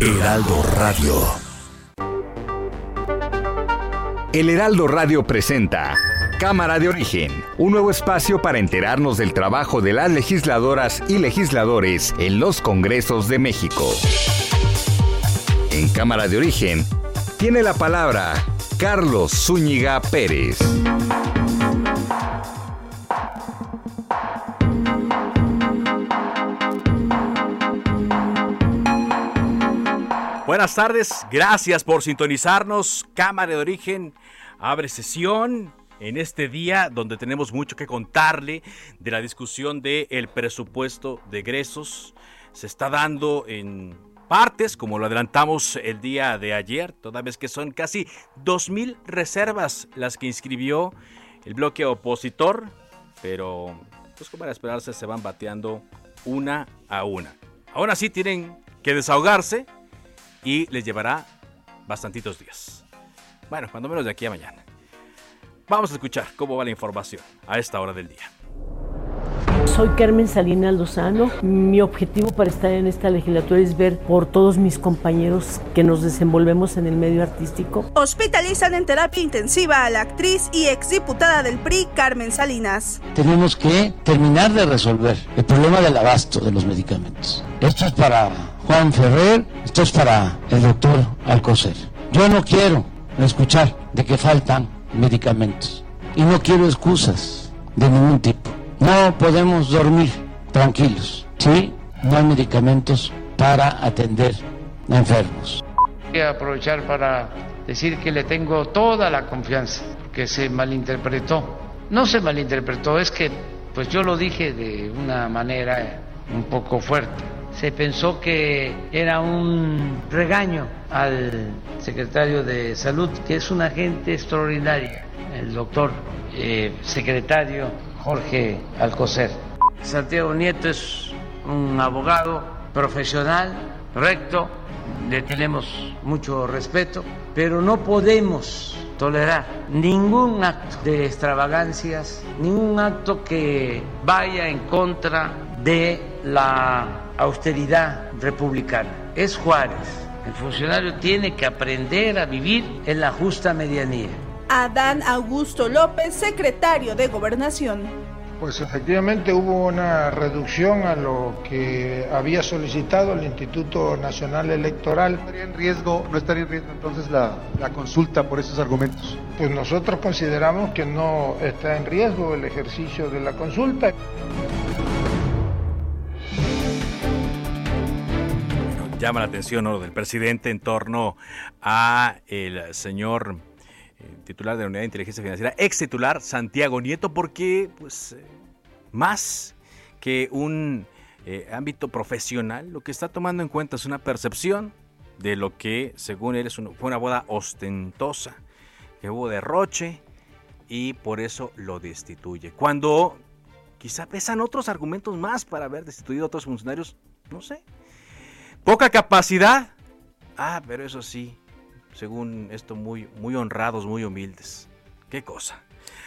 Heraldo Radio. El Heraldo Radio presenta Cámara de Origen, un nuevo espacio para enterarnos del trabajo de las legisladoras y legisladores en los Congresos de México. En Cámara de Origen tiene la palabra Carlos Zúñiga Pérez. Buenas tardes, gracias por sintonizarnos. Cámara de Origen abre sesión en este día donde tenemos mucho que contarle de la discusión del presupuesto de egresos. Se está dando en partes, como lo adelantamos el día de ayer, toda vez que son casi 2.000 reservas las que inscribió el bloque opositor, pero pues como era esperarse se van bateando una a una. Aún así tienen que desahogarse y les llevará bastantitos días. Bueno, cuando menos de aquí a mañana. Vamos a escuchar cómo va la información a esta hora del día. Soy Carmen Salinas Lozano. Mi objetivo para estar en esta legislatura es ver por todos mis compañeros que nos desenvolvemos en el medio artístico. Hospitalizan en terapia intensiva a la actriz y exdiputada del PRI, Carmen Salinas. Tenemos que terminar de resolver el problema del abasto de los medicamentos. Esto es para Juan Ferrer, esto es para el doctor Alcocer. Yo no quiero escuchar de que faltan medicamentos. Y no quiero excusas de ningún tipo. No podemos dormir tranquilos, ¿sí? No hay medicamentos para atender enfermos. Voy a aprovechar para decir que le tengo toda la confianza, que se malinterpretó. No se malinterpretó, es que pues yo lo dije de una manera un poco fuerte. Se pensó que era un regaño al secretario de Salud, que es una gente extraordinaria, el doctor eh, secretario Jorge Alcocer. Santiago Nieto es un abogado profesional, recto, le tenemos mucho respeto, pero no podemos tolerar ningún acto de extravagancias, ningún acto que vaya en contra de la austeridad republicana. Es Juárez. El funcionario tiene que aprender a vivir en la justa medianía. Adán Augusto López, secretario de Gobernación. Pues efectivamente hubo una reducción a lo que había solicitado el Instituto Nacional Electoral. ¿No estaría en riesgo, no estaría en riesgo entonces la, la consulta por esos argumentos? Pues nosotros consideramos que no está en riesgo el ejercicio de la consulta. Llama la atención lo del presidente en torno a el señor eh, titular de la Unidad de Inteligencia Financiera, ex titular Santiago Nieto, porque pues más que un eh, ámbito profesional, lo que está tomando en cuenta es una percepción de lo que, según él, es fue una boda ostentosa, que hubo derroche y por eso lo destituye. Cuando quizá pesan otros argumentos más para haber destituido a otros funcionarios, no sé. Poca capacidad. Ah, pero eso sí, según esto, muy, muy honrados, muy humildes. Qué cosa.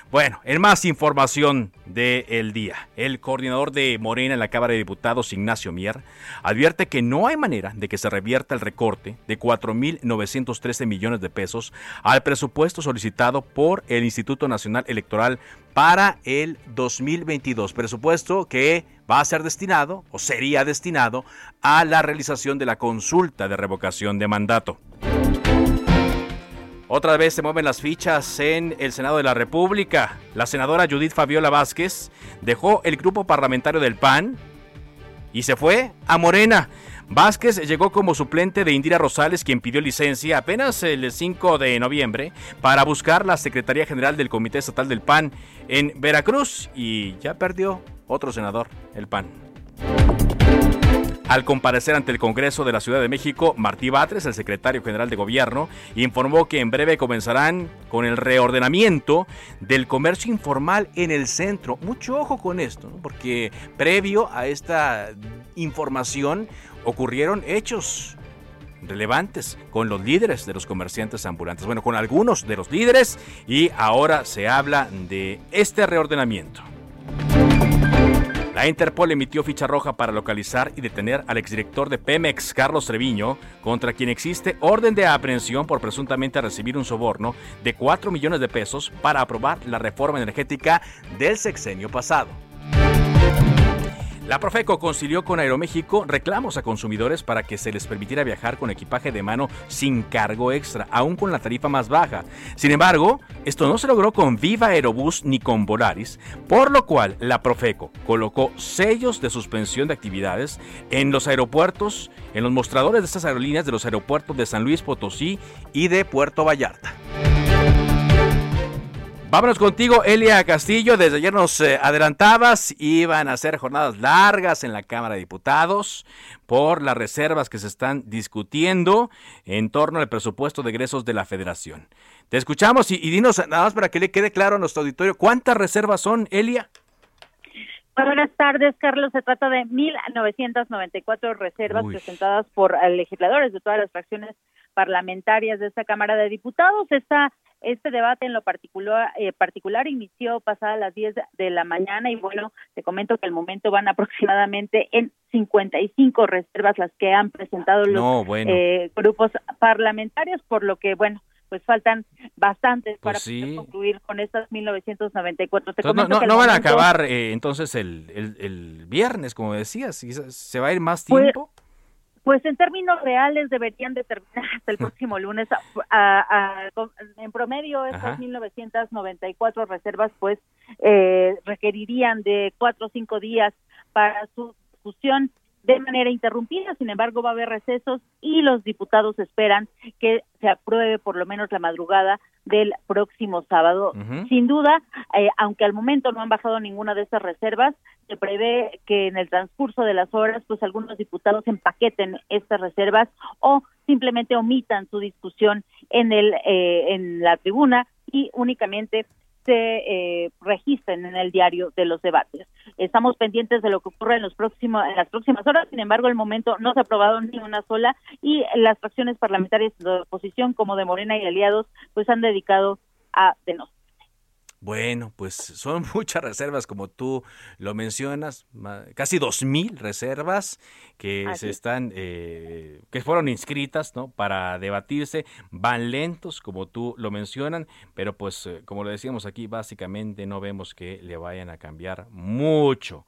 Bueno, en más información del día, el coordinador de Morena en la Cámara de Diputados, Ignacio Mier, advierte que no hay manera de que se revierta el recorte de 4.913 millones de pesos al presupuesto solicitado por el Instituto Nacional Electoral para el 2022, presupuesto que va a ser destinado o sería destinado a la realización de la consulta de revocación de mandato. Otra vez se mueven las fichas en el Senado de la República. La senadora Judith Fabiola Vázquez dejó el grupo parlamentario del PAN y se fue a Morena. Vázquez llegó como suplente de Indira Rosales, quien pidió licencia apenas el 5 de noviembre para buscar la Secretaría General del Comité Estatal del PAN en Veracruz y ya perdió otro senador, el PAN. Al comparecer ante el Congreso de la Ciudad de México, Martí Batres, el secretario general de Gobierno, informó que en breve comenzarán con el reordenamiento del comercio informal en el centro. Mucho ojo con esto, porque previo a esta información ocurrieron hechos relevantes con los líderes de los comerciantes ambulantes, bueno, con algunos de los líderes y ahora se habla de este reordenamiento. La Interpol emitió ficha roja para localizar y detener al exdirector de Pemex, Carlos Treviño, contra quien existe orden de aprehensión por presuntamente recibir un soborno de 4 millones de pesos para aprobar la reforma energética del sexenio pasado. La Profeco concilió con Aeroméxico reclamos a consumidores para que se les permitiera viajar con equipaje de mano sin cargo extra, aún con la tarifa más baja. Sin embargo, esto no se logró con Viva Aerobús ni con Volaris, por lo cual la Profeco colocó sellos de suspensión de actividades en los aeropuertos, en los mostradores de estas aerolíneas de los aeropuertos de San Luis Potosí y de Puerto Vallarta. Vámonos contigo, Elia Castillo. Desde ayer nos eh, adelantabas, iban a ser jornadas largas en la Cámara de Diputados por las reservas que se están discutiendo en torno al presupuesto de egresos de la Federación. Te escuchamos y, y dinos nada más para que le quede claro a nuestro auditorio, ¿cuántas reservas son, Elia? buenas tardes, Carlos. Se trata de 1.994 reservas presentadas por eh, legisladores de todas las fracciones parlamentarias de esta Cámara de Diputados. Esta este debate en lo particular, eh, particular inició pasadas las 10 de la mañana y bueno, te comento que al momento van aproximadamente en 55 reservas las que han presentado los eh, grupos parlamentarios, por lo que bueno, pues faltan bastantes pues para concluir con estas 1994. Te no, no, van a acabar eh, entonces el, el, viernes, como decías, ¿se va a ir más pues, tiempo? Pues en términos reales deberían de terminar hasta el próximo lunes. en promedio, estas 1.994 reservas pues eh, requerirían de cuatro o cinco días para su discusión de manera interrumpida, sin embargo va a haber recesos y los diputados esperan que se apruebe por lo menos la madrugada del próximo sábado. Sin duda, eh, aunque al momento no han bajado ninguna de estas reservas, se prevé que en el transcurso de las horas, pues algunos diputados empaqueten estas reservas o simplemente omitan su discusión en el eh, en la tribuna y únicamente se eh, registren en el diario de los debates. Estamos pendientes de lo que ocurre en los próximos en las próximas horas. Sin embargo, el momento no se ha aprobado ni una sola y las fracciones parlamentarias de oposición como de Morena y aliados pues han dedicado a denunciar. Bueno, pues son muchas reservas, como tú lo mencionas, casi dos mil reservas que se están, eh, que fueron inscritas, ¿no? Para debatirse, van lentos, como tú lo mencionan, pero pues, eh, como lo decíamos aquí, básicamente no vemos que le vayan a cambiar mucho,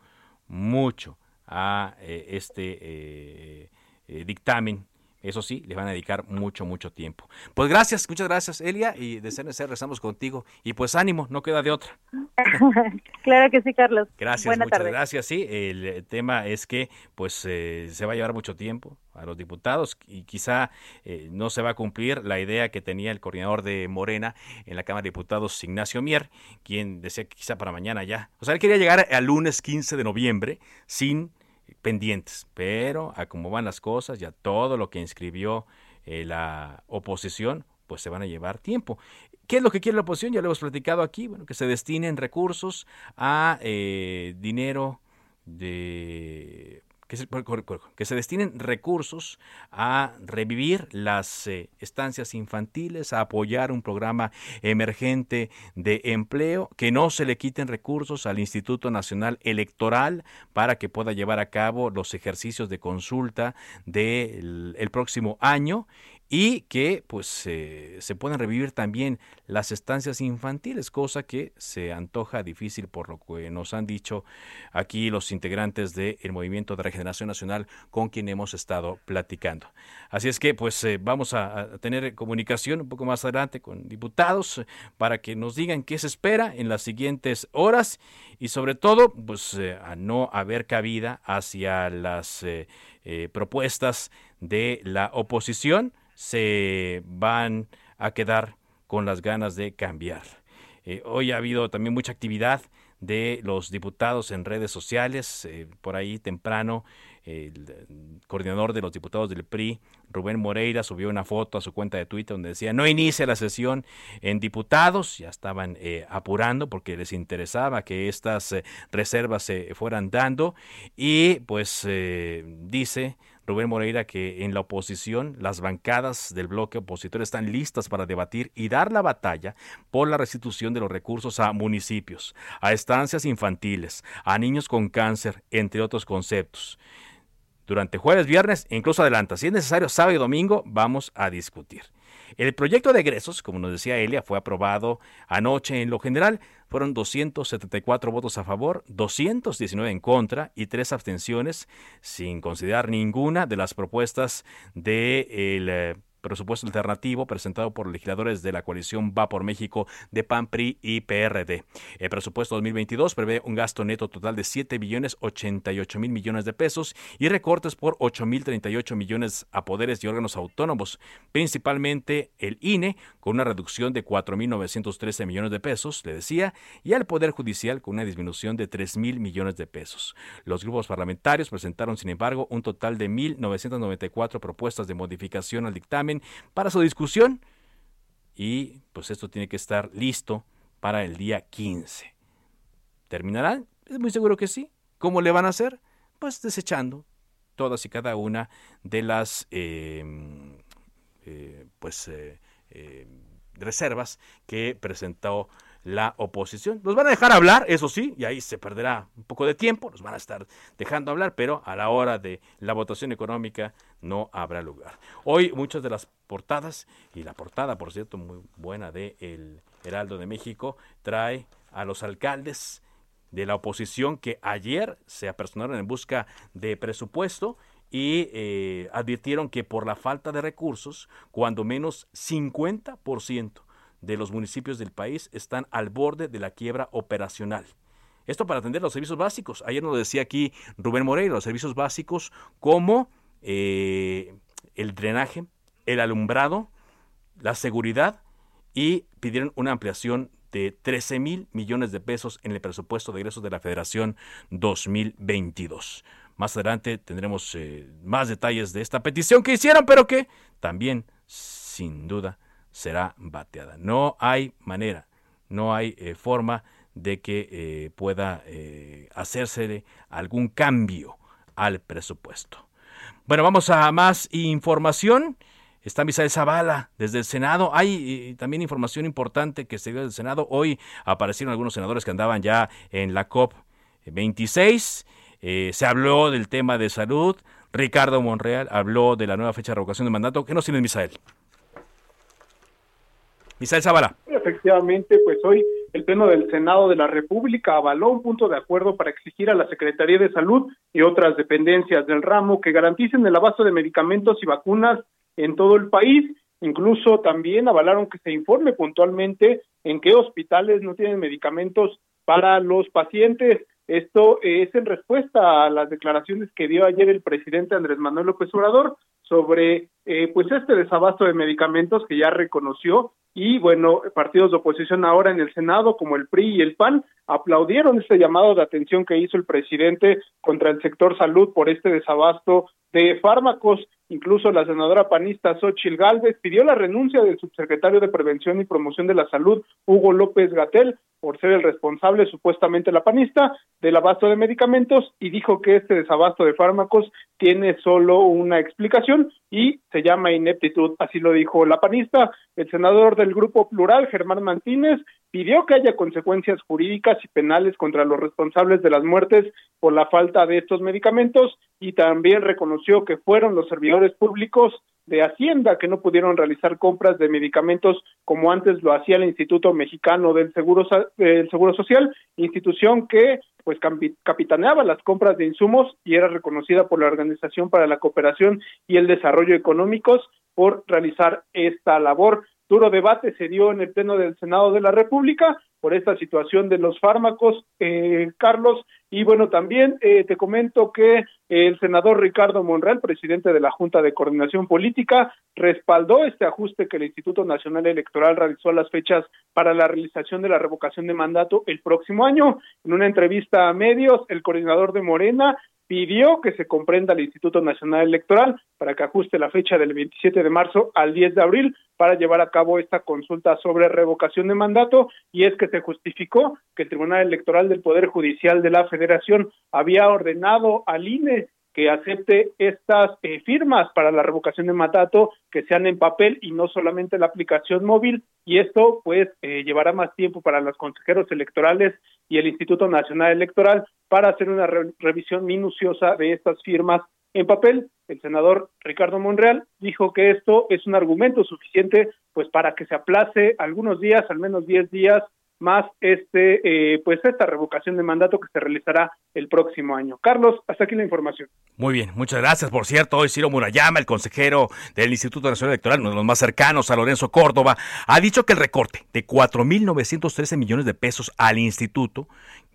mucho a eh, este dictamen eso sí, le van a dedicar mucho, mucho tiempo. Pues gracias, muchas gracias, Elia, y de CNC rezamos contigo. Y pues ánimo, no queda de otra. claro que sí, Carlos. Gracias, muchas gracias. Sí, el tema es que pues eh, se va a llevar mucho tiempo a los diputados y quizá eh, no se va a cumplir la idea que tenía el coordinador de Morena en la Cámara de Diputados, Ignacio Mier, quien decía que quizá para mañana ya. O sea, él quería llegar al lunes 15 de noviembre sin pendientes, pero a cómo van las cosas, ya todo lo que inscribió eh, la oposición, pues se van a llevar tiempo. ¿Qué es lo que quiere la oposición? Ya lo hemos platicado aquí, bueno, que se destinen recursos a eh, dinero de que se, destinen recursos a revivir las eh, estancias infantiles, a apoyar un programa emergente de empleo, que no se le quiten recursos al Instituto Nacional Electoral para que pueda llevar a cabo los ejercicios de consulta del próximo año y que pues se puedan revivir también las estancias infantiles, cosa que se antoja difícil por lo que nos han dicho aquí los integrantes del Movimiento de Regeneración Nacional con quien hemos estado platicando. Así es que pues eh, vamos a, tener comunicación un poco más adelante con diputados para que nos digan qué se espera en las siguientes horas y sobre todo pues eh, a no haber cabida hacia las eh, propuestas de la oposición se van a quedar con las ganas de cambiar. Eh, hoy ha habido también mucha actividad de los diputados en redes sociales. Eh, por ahí temprano el coordinador de los diputados del PRI, Rubén Moreira, subió una foto a su cuenta de Twitter donde decía, no inicia la sesión en diputados, ya estaban eh, apurando porque les interesaba que estas eh, reservas se fueran dando y pues eh, dice Rubén Moreira que en la oposición las bancadas del bloque opositor están listas para debatir y dar la batalla por la restitución de los recursos a municipios, a estancias infantiles, a niños con cáncer, entre otros conceptos. Durante jueves, viernes incluso adelanta. Si es necesario, sábado y domingo vamos a discutir. El proyecto de egresos, como nos decía Elia, fue aprobado anoche en lo general. Fueron 274 votos a favor, 219 en contra y tres abstenciones, sin considerar ninguna de las propuestas del de presupuesto alternativo presentado por legisladores de la coalición Va por México de PAN, PRI y PRD. El presupuesto 2022 prevé un gasto neto total de 7 billones 88 mil millones de pesos y recortes por 8 mil 38 millones a poderes y órganos autónomos, principalmente el INE con una reducción de 4 mil 913 millones de pesos, le decía, y al Poder Judicial con una disminución de 3 mil millones de pesos. Los grupos parlamentarios presentaron, sin embargo, un total de 1.994 propuestas de modificación al dictamen para su discusión y pues esto tiene que estar listo para el día 15. ¿Terminarán? Es muy seguro que sí. ¿Cómo le van a hacer? Pues desechando todas y cada una de las em, eh, pues eh, eh, reservas que presentó la oposición. Nos van a dejar hablar, eso sí, y ahí se perderá un poco de tiempo, nos van a estar dejando hablar, pero a la hora de la votación económica no habrá lugar. Hoy muchas de las portadas, y la portada, por cierto, muy buena de El Heraldo de México, trae a los alcaldes de la oposición que ayer se apersonaron en busca de presupuesto y eh, advirtieron que por la falta de recursos, cuando menos 50% de los municipios del país están al borde de la quiebra operacional. Esto para atender los servicios básicos. Ayer nos decía aquí Rubén Moreira, los servicios básicos como eh, el drenaje, el alumbrado, la seguridad y pidieron una ampliación de 13 mil millones de pesos en el presupuesto de ingresos de la Federación 2022. Más adelante tendremos eh, más detalles de esta petición que hicieron, pero que también, sin duda, será bateada. No hay manera, no hay eh, forma de que eh, pueda eh, hacerse algún cambio al presupuesto. Bueno, vamos a más información. Está Misael Zavala desde el Senado. Hay también información importante que se dio del Senado. Hoy aparecieron algunos senadores que andaban ya en la COP 26. se habló del tema de salud. Ricardo Monreal habló de la nueva fecha de revocación de mandato. ¿Qué nos tiene Misael? Misael Zavala. Efectivamente, pues hoy el Pleno del Senado de la República avaló un punto de acuerdo para exigir a la Secretaría de Salud y otras dependencias del ramo que garanticen el abasto de medicamentos y vacunas en todo el país. Incluso también avalaron que se informe puntualmente en qué hospitales no tienen medicamentos para los pacientes. Esto es en respuesta a las declaraciones que dio ayer el presidente Andrés Manuel López Obrador sobre eh, pues este desabasto de medicamentos que ya reconoció y bueno, partidos de oposición ahora en el Senado como el PRI y el PAN aplaudieron este llamado de atención que hizo el presidente contra el sector salud por este desabasto de fármacos. Incluso la senadora panista Xochil Gálvez pidió la renuncia del subsecretario de Prevención y Promoción de la Salud, Hugo López Gatel, por ser el responsable, supuestamente la panista, del abasto de medicamentos y dijo que este desabasto de fármacos tiene solo una explicación y se llama ineptitud, así lo dijo la panista. El senador del Grupo Plural, Germán Martínez, pidió que haya consecuencias jurídicas y penales contra los responsables de las muertes por la falta de estos medicamentos y también reconoció que fueron los servidores públicos de Hacienda que no pudieron realizar compras de medicamentos como antes lo hacía el Instituto Mexicano del Seguro, del Seguro Social, institución que pues capitaneaba las compras de insumos y era reconocida por la Organización para la Cooperación y el Desarrollo Económicos por realizar esta labor. Duro debate se dio en el Pleno del Senado de la República por esta situación de los fármacos, eh, Carlos. Y bueno, también eh, te comento que el senador Ricardo Monreal, presidente de la Junta de Coordinación Política, respaldó este ajuste que el Instituto Nacional Electoral realizó a las fechas para la realización de la revocación de mandato el próximo año. En una entrevista a medios, el coordinador de Morena pidió que se comprenda al Instituto Nacional Electoral para que ajuste la fecha del 27 de marzo al 10 de abril para llevar a cabo esta consulta sobre revocación de mandato. Y es que se justificó que el Tribunal Electoral del Poder Judicial de la Federación había ordenado al INE que acepte estas eh, firmas para la revocación de mandato que sean en papel y no solamente la aplicación móvil y esto pues eh, llevará más tiempo para los consejeros electorales y el Instituto Nacional Electoral para hacer una revisión minuciosa de estas firmas en papel. El senador Ricardo Monreal dijo que esto es un argumento suficiente pues para que se aplace algunos días, al menos 10 días más este eh, pues esta revocación de mandato que se realizará el próximo año. Carlos, hasta aquí la información. Muy bien, muchas gracias. Por cierto, hoy Ciro Murayama, el consejero del Instituto Nacional Electoral, uno de los más cercanos a Lorenzo Córdoba, ha dicho que el recorte de 4.913 millones de pesos al instituto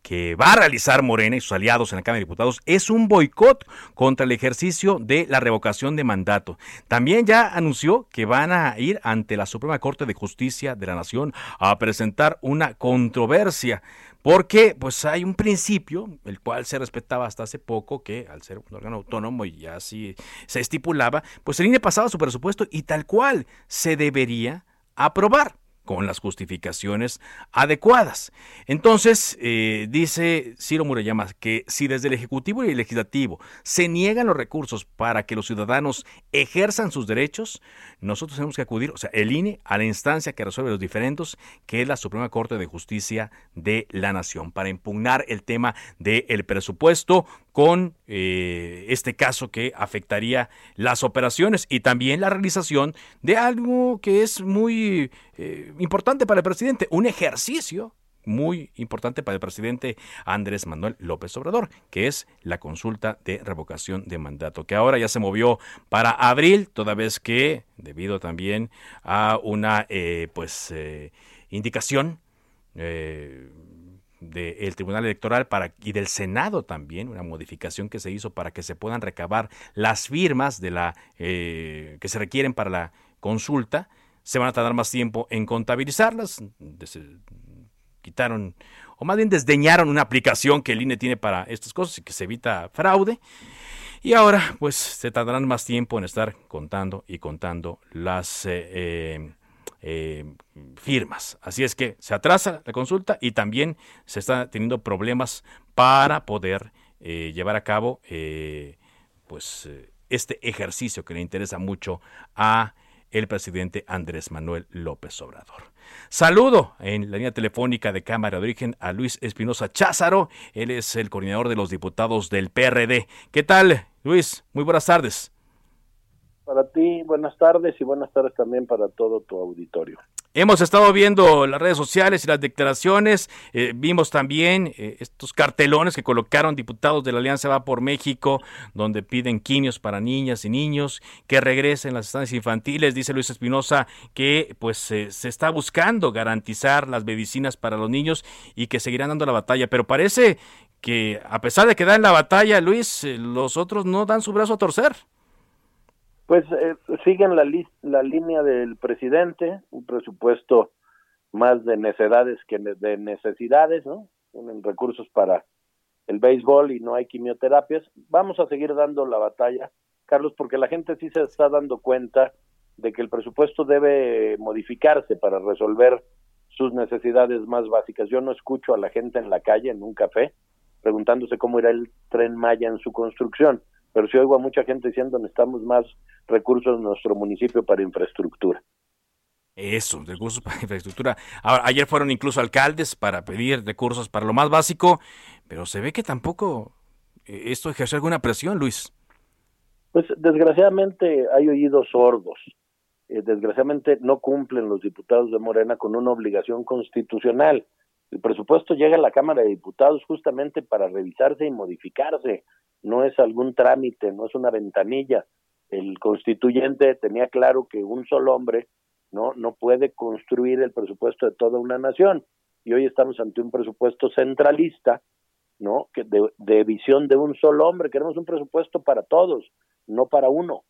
que va a realizar Morena y sus aliados en la Cámara de Diputados es un boicot contra el ejercicio de la revocación de mandato. También ya anunció que van a ir ante la Suprema Corte de Justicia de la Nación a presentar una controversia porque pues hay un principio, el cual se respetaba hasta hace poco, que al ser un órgano autónomo y así se estipulaba, pues el INE pasaba su presupuesto y tal cual se debería aprobar con las justificaciones adecuadas. Entonces, eh, dice Ciro Murayama que si desde el Ejecutivo y el Legislativo se niegan los recursos para que los ciudadanos ejerzan sus derechos, nosotros tenemos que acudir, o sea, el INE, a la instancia que resuelve los diferendos, que es la Suprema Corte de Justicia de la Nación, para impugnar el tema del presupuesto con eh, este caso que afectaría las operaciones y también la realización de algo que es muy eh, importante para el presidente, un ejercicio muy importante para el presidente Andrés Manuel López Obrador, que es la consulta de revocación de mandato, que ahora ya se movió para abril, toda vez que, debido también a una eh, pues indicación del Tribunal Electoral y del Senado también, una modificación que se hizo para que se puedan recabar las firmas de la, eh, que se requieren para la consulta. Se van a tardar más tiempo en contabilizarlas. quitaron, o más bien desdeñaron una aplicación que el INE tiene para estas cosas y que se evita fraude. Y ahora, pues, se tardarán más tiempo en estar contando y contando las eh, eh, eh, firmas. Así es que se atrasa la consulta y también se está teniendo problemas para poder llevar a cabo pues este ejercicio que le interesa mucho a el presidente Andrés Manuel López Obrador. Saludo en la línea telefónica de Cámara de Origen a Luis Espinosa Cházaro. Él es el coordinador de los diputados del PRD. ¿Qué tal, Luis? Muy buenas tardes. Para ti, buenas tardes y buenas tardes también para todo tu auditorio. Hemos estado viendo las redes sociales y las declaraciones, eh, vimos también eh, estos cartelones que colocaron diputados de la Alianza Va por México, donde piden quimios para niñas y niños, que regresen las estancias infantiles. Dice Luis Espinosa que pues se está buscando garantizar las medicinas para los niños y que seguirán dando la batalla, pero parece que a pesar de que dan la batalla, Luis, eh, los otros no dan su brazo a torcer. Pues eh, siguen la, la línea del presidente, un presupuesto más de necedades que de necesidades, ¿no? Tienen recursos para el béisbol y no hay quimioterapias. Vamos a seguir dando la batalla, Carlos, porque la gente sí se está dando cuenta de que el presupuesto debe modificarse para resolver sus necesidades más básicas. Yo no escucho a la gente en la calle, en un café, preguntándose cómo irá el tren Maya en su construcción pero sí oigo a mucha gente diciendo necesitamos más recursos en nuestro municipio para infraestructura. Eso, recursos para infraestructura. Ahora, ayer fueron incluso alcaldes para pedir recursos para lo más básico, pero se ve que tampoco eh, esto ejerce alguna presión, Luis. Pues desgraciadamente hay oídos sordos. Eh, desgraciadamente no cumplen los diputados de Morena con una obligación constitucional. El presupuesto llega a la Cámara de Diputados justamente para revisarse y modificarse no es algún trámite, no es una ventanilla. El constituyente tenía claro que un solo hombre no, no puede construir el presupuesto de toda una nación. Y hoy estamos ante un presupuesto centralista, ¿no? Que de, de visión de un solo hombre. Queremos un presupuesto para todos, no para uno.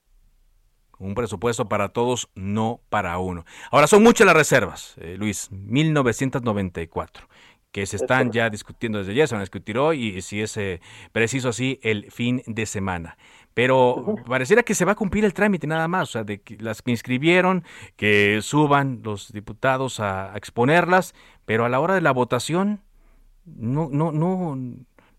Un presupuesto para todos, no para uno. Ahora, son muchas las reservas, eh, Luis, 1994 que se están ya discutiendo desde ya, se van a discutir hoy y si es eh, preciso así el fin de semana. Pero pareciera que se va a cumplir el trámite nada más, o sea, de que las que inscribieron, que suban los diputados a, exponerlas, pero a la hora de la votación, no, no, no,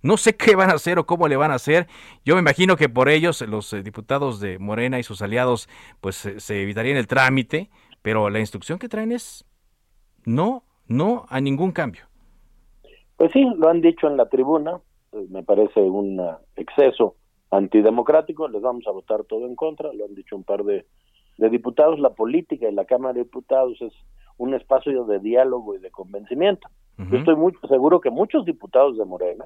no sé qué van a hacer o cómo le van a hacer. Yo me imagino que por ellos, los eh, diputados de Morena y sus aliados, pues se evitarían el trámite, pero la instrucción que traen es no, no a ningún cambio. Pues sí, lo han dicho en la tribuna, eh, me parece un exceso antidemocrático, les vamos a votar todo en contra, lo han dicho un par de, diputados, la política y la Cámara de Diputados es un espacio de diálogo y de convencimiento. Yo estoy muy seguro que muchos diputados de Morena,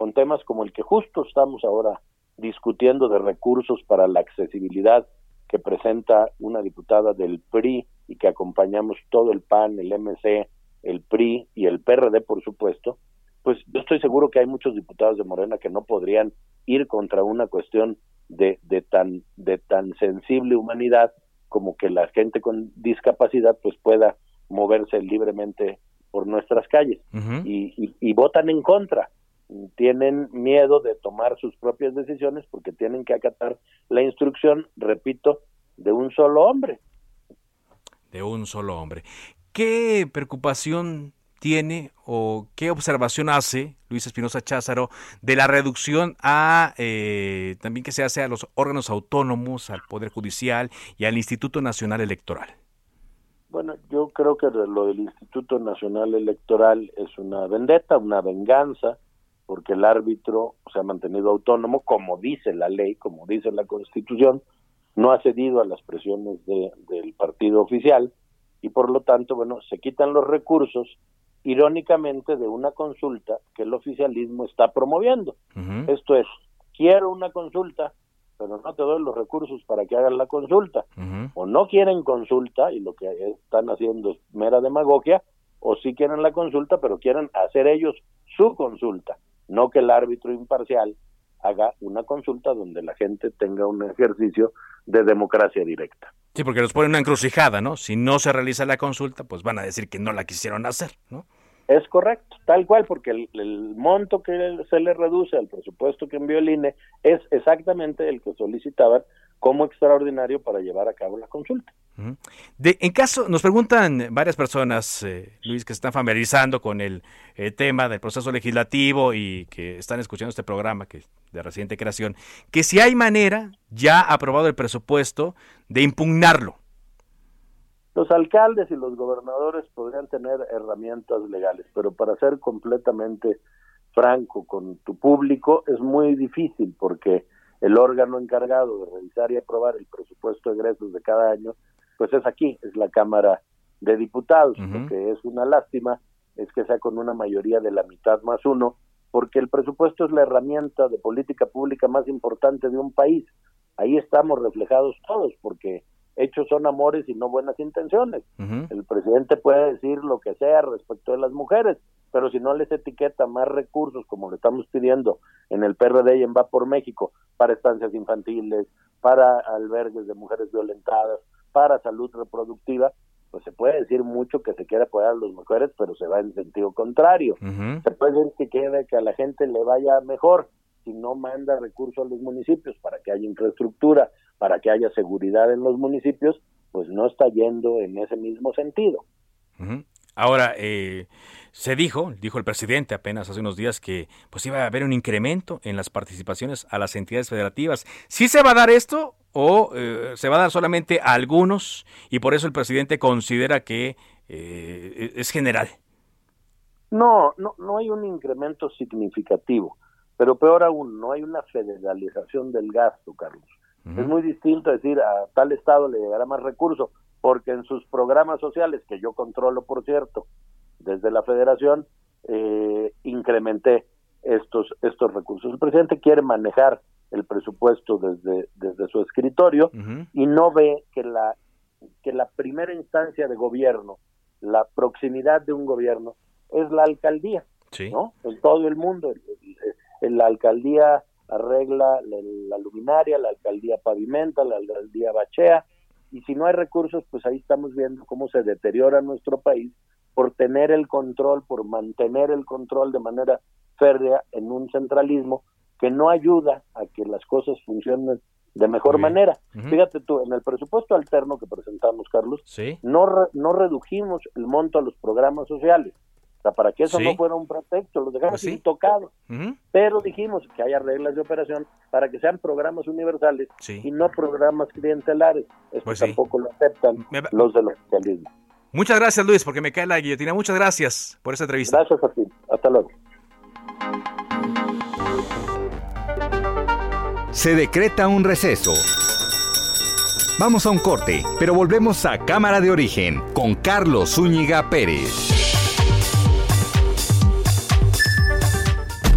con temas como el que justo estamos ahora discutiendo de recursos para la accesibilidad que presenta una diputada del PRI y que acompañamos todo el PAN, el MC, el PRI y el PRD, por supuesto, pues yo estoy seguro que hay muchos diputados de Morena que no podrían ir contra una cuestión de, de tan de tan sensible humanidad como que la gente con discapacidad pues pueda moverse libremente por nuestras calles. Y, y, votan en contra tienen miedo de tomar sus propias decisiones porque tienen que acatar la instrucción repito de un solo hombre de un solo hombre qué preocupación tiene o qué observación hace Luis Espinosa Cházaro de la reducción a eh, también que se hace a los órganos autónomos, al Poder Judicial y al Instituto Nacional Electoral? Bueno, yo creo que lo del Instituto Nacional Electoral es una vendetta, una venganza, porque el árbitro se ha mantenido autónomo, como dice la ley, como dice la Constitución, no ha cedido a las presiones del partido oficial y por lo tanto, bueno, se quitan los recursos irónicamente de una consulta que el oficialismo está promoviendo. Esto es, quiero una consulta, pero no te doy los recursos para que hagan la consulta. O no quieren consulta y lo que están haciendo es mera demagogia, o sí quieren la consulta, pero quieren hacer ellos su consulta, no que el árbitro imparcial haga una consulta donde la gente tenga un ejercicio de democracia directa. Sí, porque los ponen una encrucijada, ¿no? Si no se realiza la consulta, pues van a decir que no la quisieron hacer, ¿no? Es correcto, tal cual, porque el, monto que se le reduce al presupuesto que envió el INE es exactamente el que solicitaban como extraordinario para llevar a cabo la consulta. De, en caso, nos preguntan varias personas, eh, Luis, que se están familiarizando con el eh, tema del proceso legislativo y que están escuchando este programa que de reciente creación, que si hay manera, ya aprobado el presupuesto, de impugnarlo. Los alcaldes y los gobernadores podrían tener herramientas legales, pero para ser completamente franco con tu público es muy difícil porque el órgano encargado de revisar y aprobar el presupuesto de egresos de cada año, pues es aquí, es la Cámara de Diputados. Lo que es una lástima es que sea con una mayoría de la mitad más uno, porque el presupuesto es la herramienta de política pública más importante de un país. Ahí estamos reflejados todos, porque hechos son amores y no buenas intenciones. El presidente puede decir lo que sea respecto de las mujeres, pero si no les etiqueta más recursos, como le estamos pidiendo en el PRD y en Va por México, para estancias infantiles, para albergues de mujeres violentadas, para salud reproductiva, pues se puede decir mucho que se quiere apoyar a las mujeres, pero se va en sentido contrario. Se puede decir que quiere que a la gente le vaya mejor si no manda recursos a los municipios para que haya infraestructura, para que haya seguridad en los municipios, pues no está yendo en ese mismo sentido. Ahora, eh, se dijo, dijo el presidente apenas hace unos días que pues iba a haber un incremento en las participaciones a las entidades federativas. ¿Sí se va a dar esto o eh, se va a dar solamente a algunos y por eso el presidente considera que eh, es general? No, no, no hay un incremento significativo, pero peor aún, no hay una federalización del gasto, Carlos. Es muy distinto decir a tal estado le llegará más recursos, porque en sus programas sociales, que yo controlo, por cierto, desde la federación eh, incrementé estos estos recursos. El presidente quiere manejar el presupuesto desde desde su escritorio y no ve que la que la primera instancia de gobierno, la proximidad de un gobierno es la alcaldía, ¿no? En todo el mundo, la alcaldía arregla la, la, luminaria, la alcaldía pavimenta, la alcaldía bachea, y si no hay recursos, pues ahí estamos viendo cómo se deteriora nuestro país por tener el control, por mantener el control de manera férrea en un centralismo que no ayuda a que las cosas funcionen de mejor manera. Fíjate tú, en el presupuesto alterno que presentamos, Carlos, no, no redujimos el monto a los programas sociales. O sea, para que eso no fuera un pretexto, los dejamos pues intocados. Pero dijimos que haya reglas de operación para que sean programas universales y no programas clientelares. Eso pues tampoco lo aceptan los del oficialismo. Muchas gracias, Luis, porque me cae la guillotina. Muchas gracias por esta entrevista. Gracias a ti. Hasta luego. Se decreta un receso. Vamos a un corte, pero volvemos a Cámara de Origen con Carlos Zúñiga Pérez.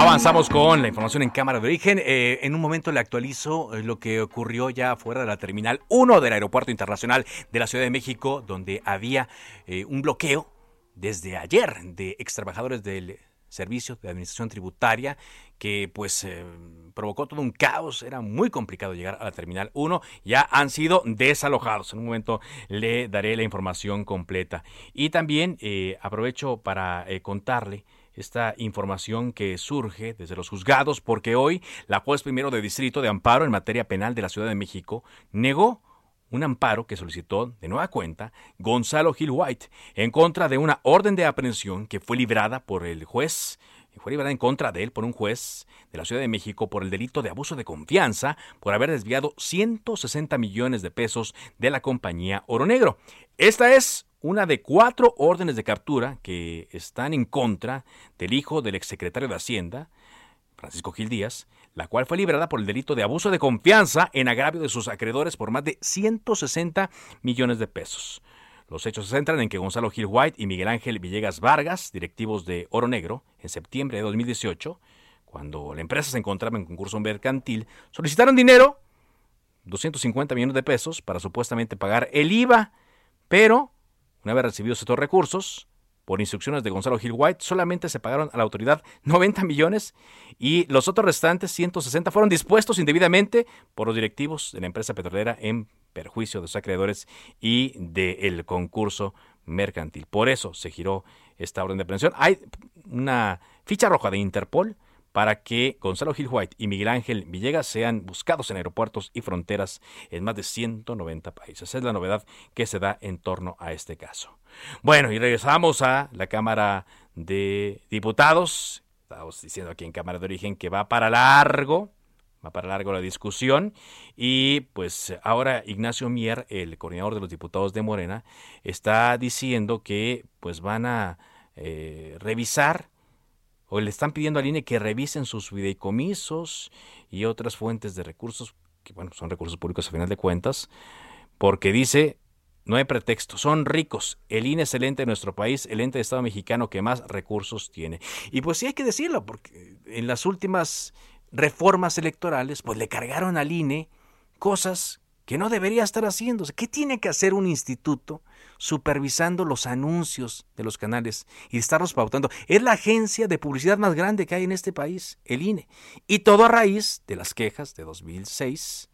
Avanzamos con la información en cámara de origen. Eh, en un momento le actualizo eh, lo que ocurrió ya fuera de la terminal 1 del Aeropuerto Internacional de la Ciudad de México, donde había eh, un bloqueo desde ayer de ex trabajadores del Servicio de Administración Tributaria que pues provocó todo un caos, era muy complicado llegar a la Terminal 1, ya han sido desalojados. En un momento le daré la información completa. Y también aprovecho para contarle esta información que surge desde los juzgados porque hoy la juez primero de distrito de amparo en materia penal de la Ciudad de México negó un amparo que solicitó de nueva cuenta Gonzalo Gil White en contra de una orden de aprehensión que fue librada por el juez fue librada en contra de él por un juez de la Ciudad de México por el delito de abuso de confianza por haber desviado 160 millones de pesos de la compañía Oro Negro. Esta es una de cuatro órdenes de captura que están en contra del hijo del exsecretario de Hacienda, Francisco Gil Díaz, la cual fue liberada por el delito de abuso de confianza en agravio de sus acreedores por más de 160 millones de pesos. Los hechos se centran en que Gonzalo Gil White y Miguel Ángel Villegas Vargas, directivos de Oro Negro, en septiembre de 2018, cuando la empresa se encontraba en concurso mercantil, solicitaron dinero, 250 millones de pesos, para supuestamente pagar el IVA, pero una vez recibidos estos recursos, por instrucciones de Gonzalo Gil White, solamente se pagaron a la autoridad 90 millones y los otros restantes 160 fueron dispuestos indebidamente por los directivos de la empresa petrolera en perjuicio de sus acreedores y del concurso mercantil. Por eso se giró esta orden de aprehensión. Hay una ficha roja de Interpol para que Gonzalo Gil White y Miguel Ángel Villegas sean buscados en aeropuertos y fronteras en más de 190 países. Esa es la novedad que se da en torno a este caso. Bueno, y regresamos a la Cámara de Diputados. Estamos diciendo aquí en Cámara de Origen que va para largo, va para largo la discusión y pues ahora Ignacio Mier, el coordinador de los diputados de Morena, está diciendo que pues van a eh, revisar o le están pidiendo al INE que revisen sus fideicomisos y otras fuentes de recursos, que bueno, son recursos públicos a final de cuentas, porque dice, no hay pretexto, son ricos. El INE es el ente de nuestro país, el ente de Estado mexicano que más recursos tiene. Y pues sí hay que decirlo, porque en las últimas reformas electorales, pues le cargaron al INE cosas que no debería estar haciéndose. ¿Qué tiene que hacer un instituto supervisando los anuncios de los canales y estarlos pautando? Es la agencia de publicidad más grande que hay en este país, el INE. Y todo a raíz de las quejas de 2006,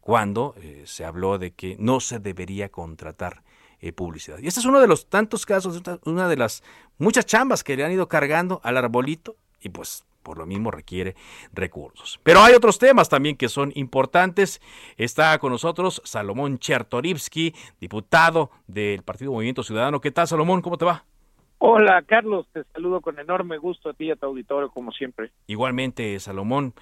cuando eh, se habló de que no se debería contratar eh, publicidad. Y este es uno de los tantos casos, una de las muchas chambas que le han ido cargando al arbolito y pues por lo mismo requiere recursos. Pero hay otros temas también que son importantes. Está con nosotros Salomón Chertorivsky, diputado del Partido Movimiento Ciudadano. ¿Qué tal, Salomón? ¿Cómo te va? Hola, Carlos. Te saludo con enorme gusto a ti y a tu auditorio, como siempre. Igualmente, Salomón.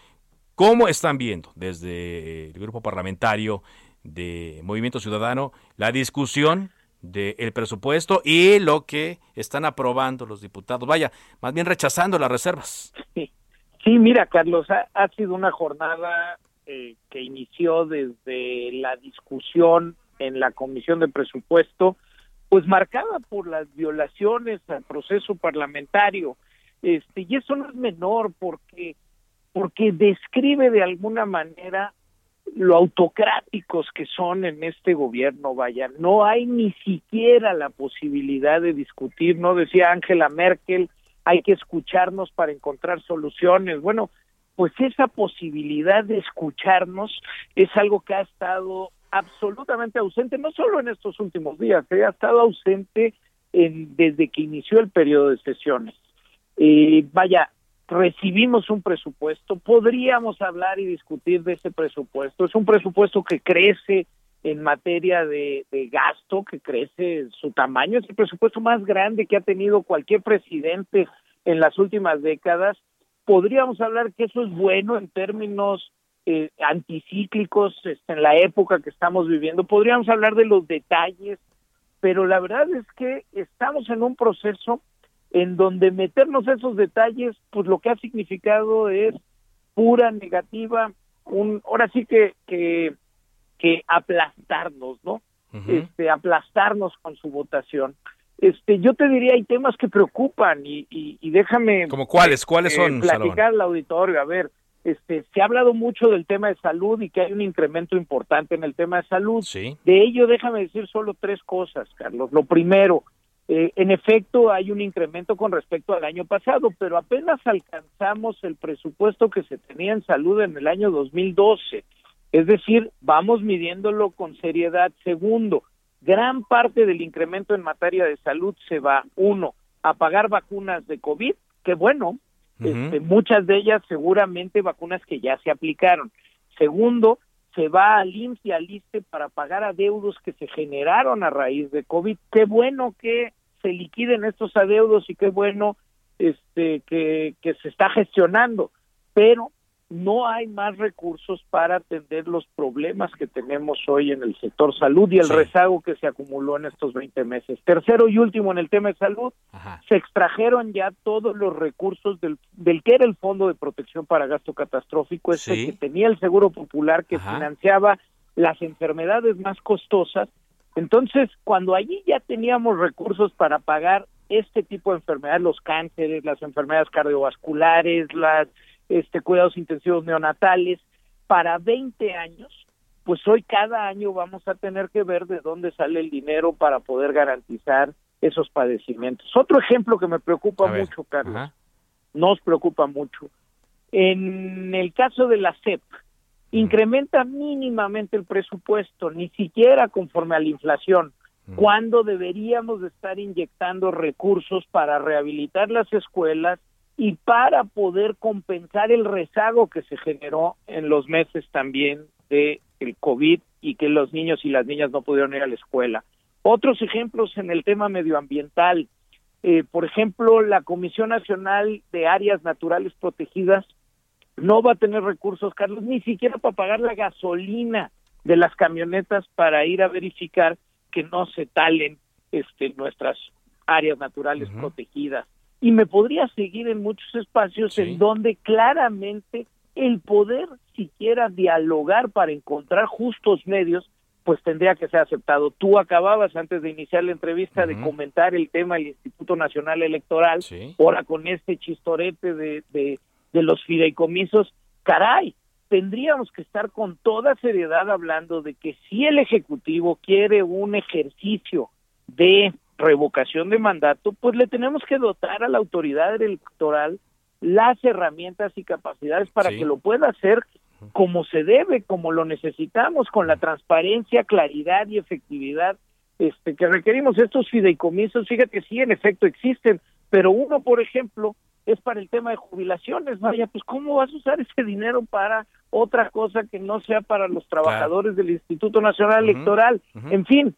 ¿Cómo están viendo desde el grupo parlamentario de Movimiento Ciudadano la discusión del presupuesto y lo que están aprobando los diputados. Vaya, más bien rechazando las reservas. Sí, mira, Carlos, ha, sido una jornada eh, que inició desde la discusión en la Comisión de Presupuesto, pues marcada por las violaciones al proceso parlamentario. Este, y eso no es menor porque porque describe de alguna manera lo autocráticos que son en este gobierno, vaya, no hay ni siquiera la posibilidad de discutir, no decía Angela Merkel, hay que escucharnos para encontrar soluciones. Bueno, pues esa posibilidad de escucharnos es algo que ha estado absolutamente ausente, no solo en estos últimos días, eh, ha estado ausente en, desde que inició el periodo de sesiones. Eh, vaya, recibimos un presupuesto, podríamos hablar y discutir de ese presupuesto. Es un presupuesto que crece en materia de, gasto, que crece su tamaño, es el presupuesto más grande que ha tenido cualquier presidente en las últimas décadas. Podríamos hablar que eso es bueno en términos eh, anticíclicos este, en la época que estamos viviendo. Podríamos hablar de los detalles, pero la verdad es que estamos en un proceso en donde meternos esos detalles, pues lo que ha significado es pura negativa, un, ahora sí que, que, que aplastarnos, ¿no? Este, aplastarnos con su votación. Este, yo te diría, hay temas que preocupan y, y, déjame. ¿Como cuáles? ¿Cuáles eh, son? platicar al auditorio. A ver, este, se ha hablado mucho del tema de salud y que hay un incremento importante en el tema de salud. Sí. De ello, déjame decir solo tres cosas, Carlos. Lo primero, eh, en efecto, hay un incremento con respecto al año pasado, pero apenas alcanzamos el presupuesto que se tenía en salud en el año 2012. Es decir, vamos midiéndolo con seriedad. Segundo, gran parte del incremento en materia de salud se va, uno, a pagar vacunas de COVID, que bueno, este, muchas de ellas seguramente vacunas que ya se aplicaron. Segundo, se va al IMSS y al ISTE para pagar adeudos que se generaron a raíz de COVID. Qué bueno que se liquiden estos adeudos y qué bueno este que, que se está gestionando, pero no hay más recursos para atender los problemas que tenemos hoy en el sector salud y el rezago que se acumuló en estos 20 meses. Tercero y último en el tema de salud, se extrajeron ya todos los recursos del, del que era el Fondo de Protección para Gasto Catastrófico, ese que tenía el Seguro Popular que financiaba las enfermedades más costosas. Entonces, cuando allí ya teníamos recursos para pagar este tipo de enfermedades, los cánceres, las enfermedades cardiovasculares, las este, cuidados intensivos neonatales para 20 años, pues hoy cada año vamos a tener que ver de dónde sale el dinero para poder garantizar esos padecimientos. Otro ejemplo que me preocupa mucho, Carlos, nos preocupa mucho. En el caso de la CEP, incrementa mínimamente el presupuesto, ni siquiera conforme a la inflación, cuando deberíamos de estar inyectando recursos para rehabilitar las escuelas, y para poder compensar el rezago que se generó en los meses también de el COVID y que los niños y las niñas no pudieron ir a la escuela. Otros ejemplos en el tema medioambiental, eh, por ejemplo, la Comisión Nacional de Áreas Naturales Protegidas no va a tener recursos, Carlos, ni siquiera para pagar la gasolina de las camionetas para ir a verificar que no se talen este, nuestras áreas naturales protegidas y me podría seguir en muchos espacios en donde claramente el poder siquiera dialogar para encontrar justos medios pues tendría que ser aceptado. Tú acababas antes de iniciar la entrevista de comentar el tema del Instituto Nacional Electoral, ahora con este chistorete de, de, de los fideicomisos, caray, tendríamos que estar con toda seriedad hablando de que si el Ejecutivo quiere un ejercicio de revocación de mandato, pues le tenemos que dotar a la autoridad electoral las herramientas y capacidades para que lo pueda hacer como se debe, como lo necesitamos, con la transparencia, claridad y efectividad este, que requerimos. Estos fideicomisos, fíjate, sí, en efecto existen, pero uno, por ejemplo, es para el tema de jubilaciones. Vaya, pues ¿cómo vas a usar ese dinero para otra cosa que no sea para los trabajadores del Instituto Nacional Electoral? En fin,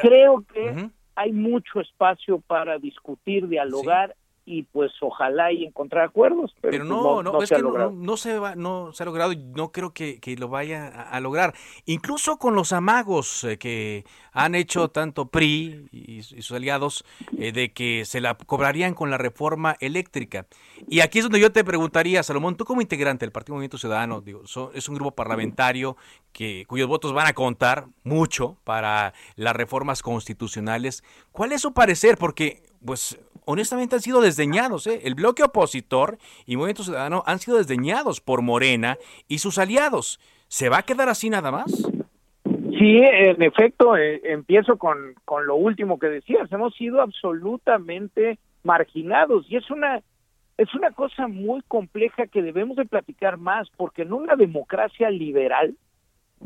creo que hay mucho espacio para discutir, dialogar y pues ojalá y encontrar acuerdos. Pero, pero pues, no, no, es se ha que no, no se va, no se ha logrado y no creo que, que lo vaya a, a lograr. Incluso con los amagos eh, que han hecho tanto PRI y, y sus aliados eh, de que se la cobrarían con la reforma eléctrica. Y aquí es donde yo te preguntaría, Salomón, tú como integrante del Partido Movimiento Ciudadano, digo, so- es un grupo parlamentario que cuyos votos van a contar mucho para las reformas constitucionales. ¿Cuál es su parecer? Porque, pues, honestamente han sido desdeñados. ¿eh? El bloque opositor y Movimiento Ciudadano han sido desdeñados por Morena y sus aliados. ¿Se va a quedar así nada más? Sí, en efecto, eh, empiezo con, con lo último que decías. Hemos sido absolutamente marginados y es una es una cosa muy compleja que debemos de platicar más porque en una democracia liberal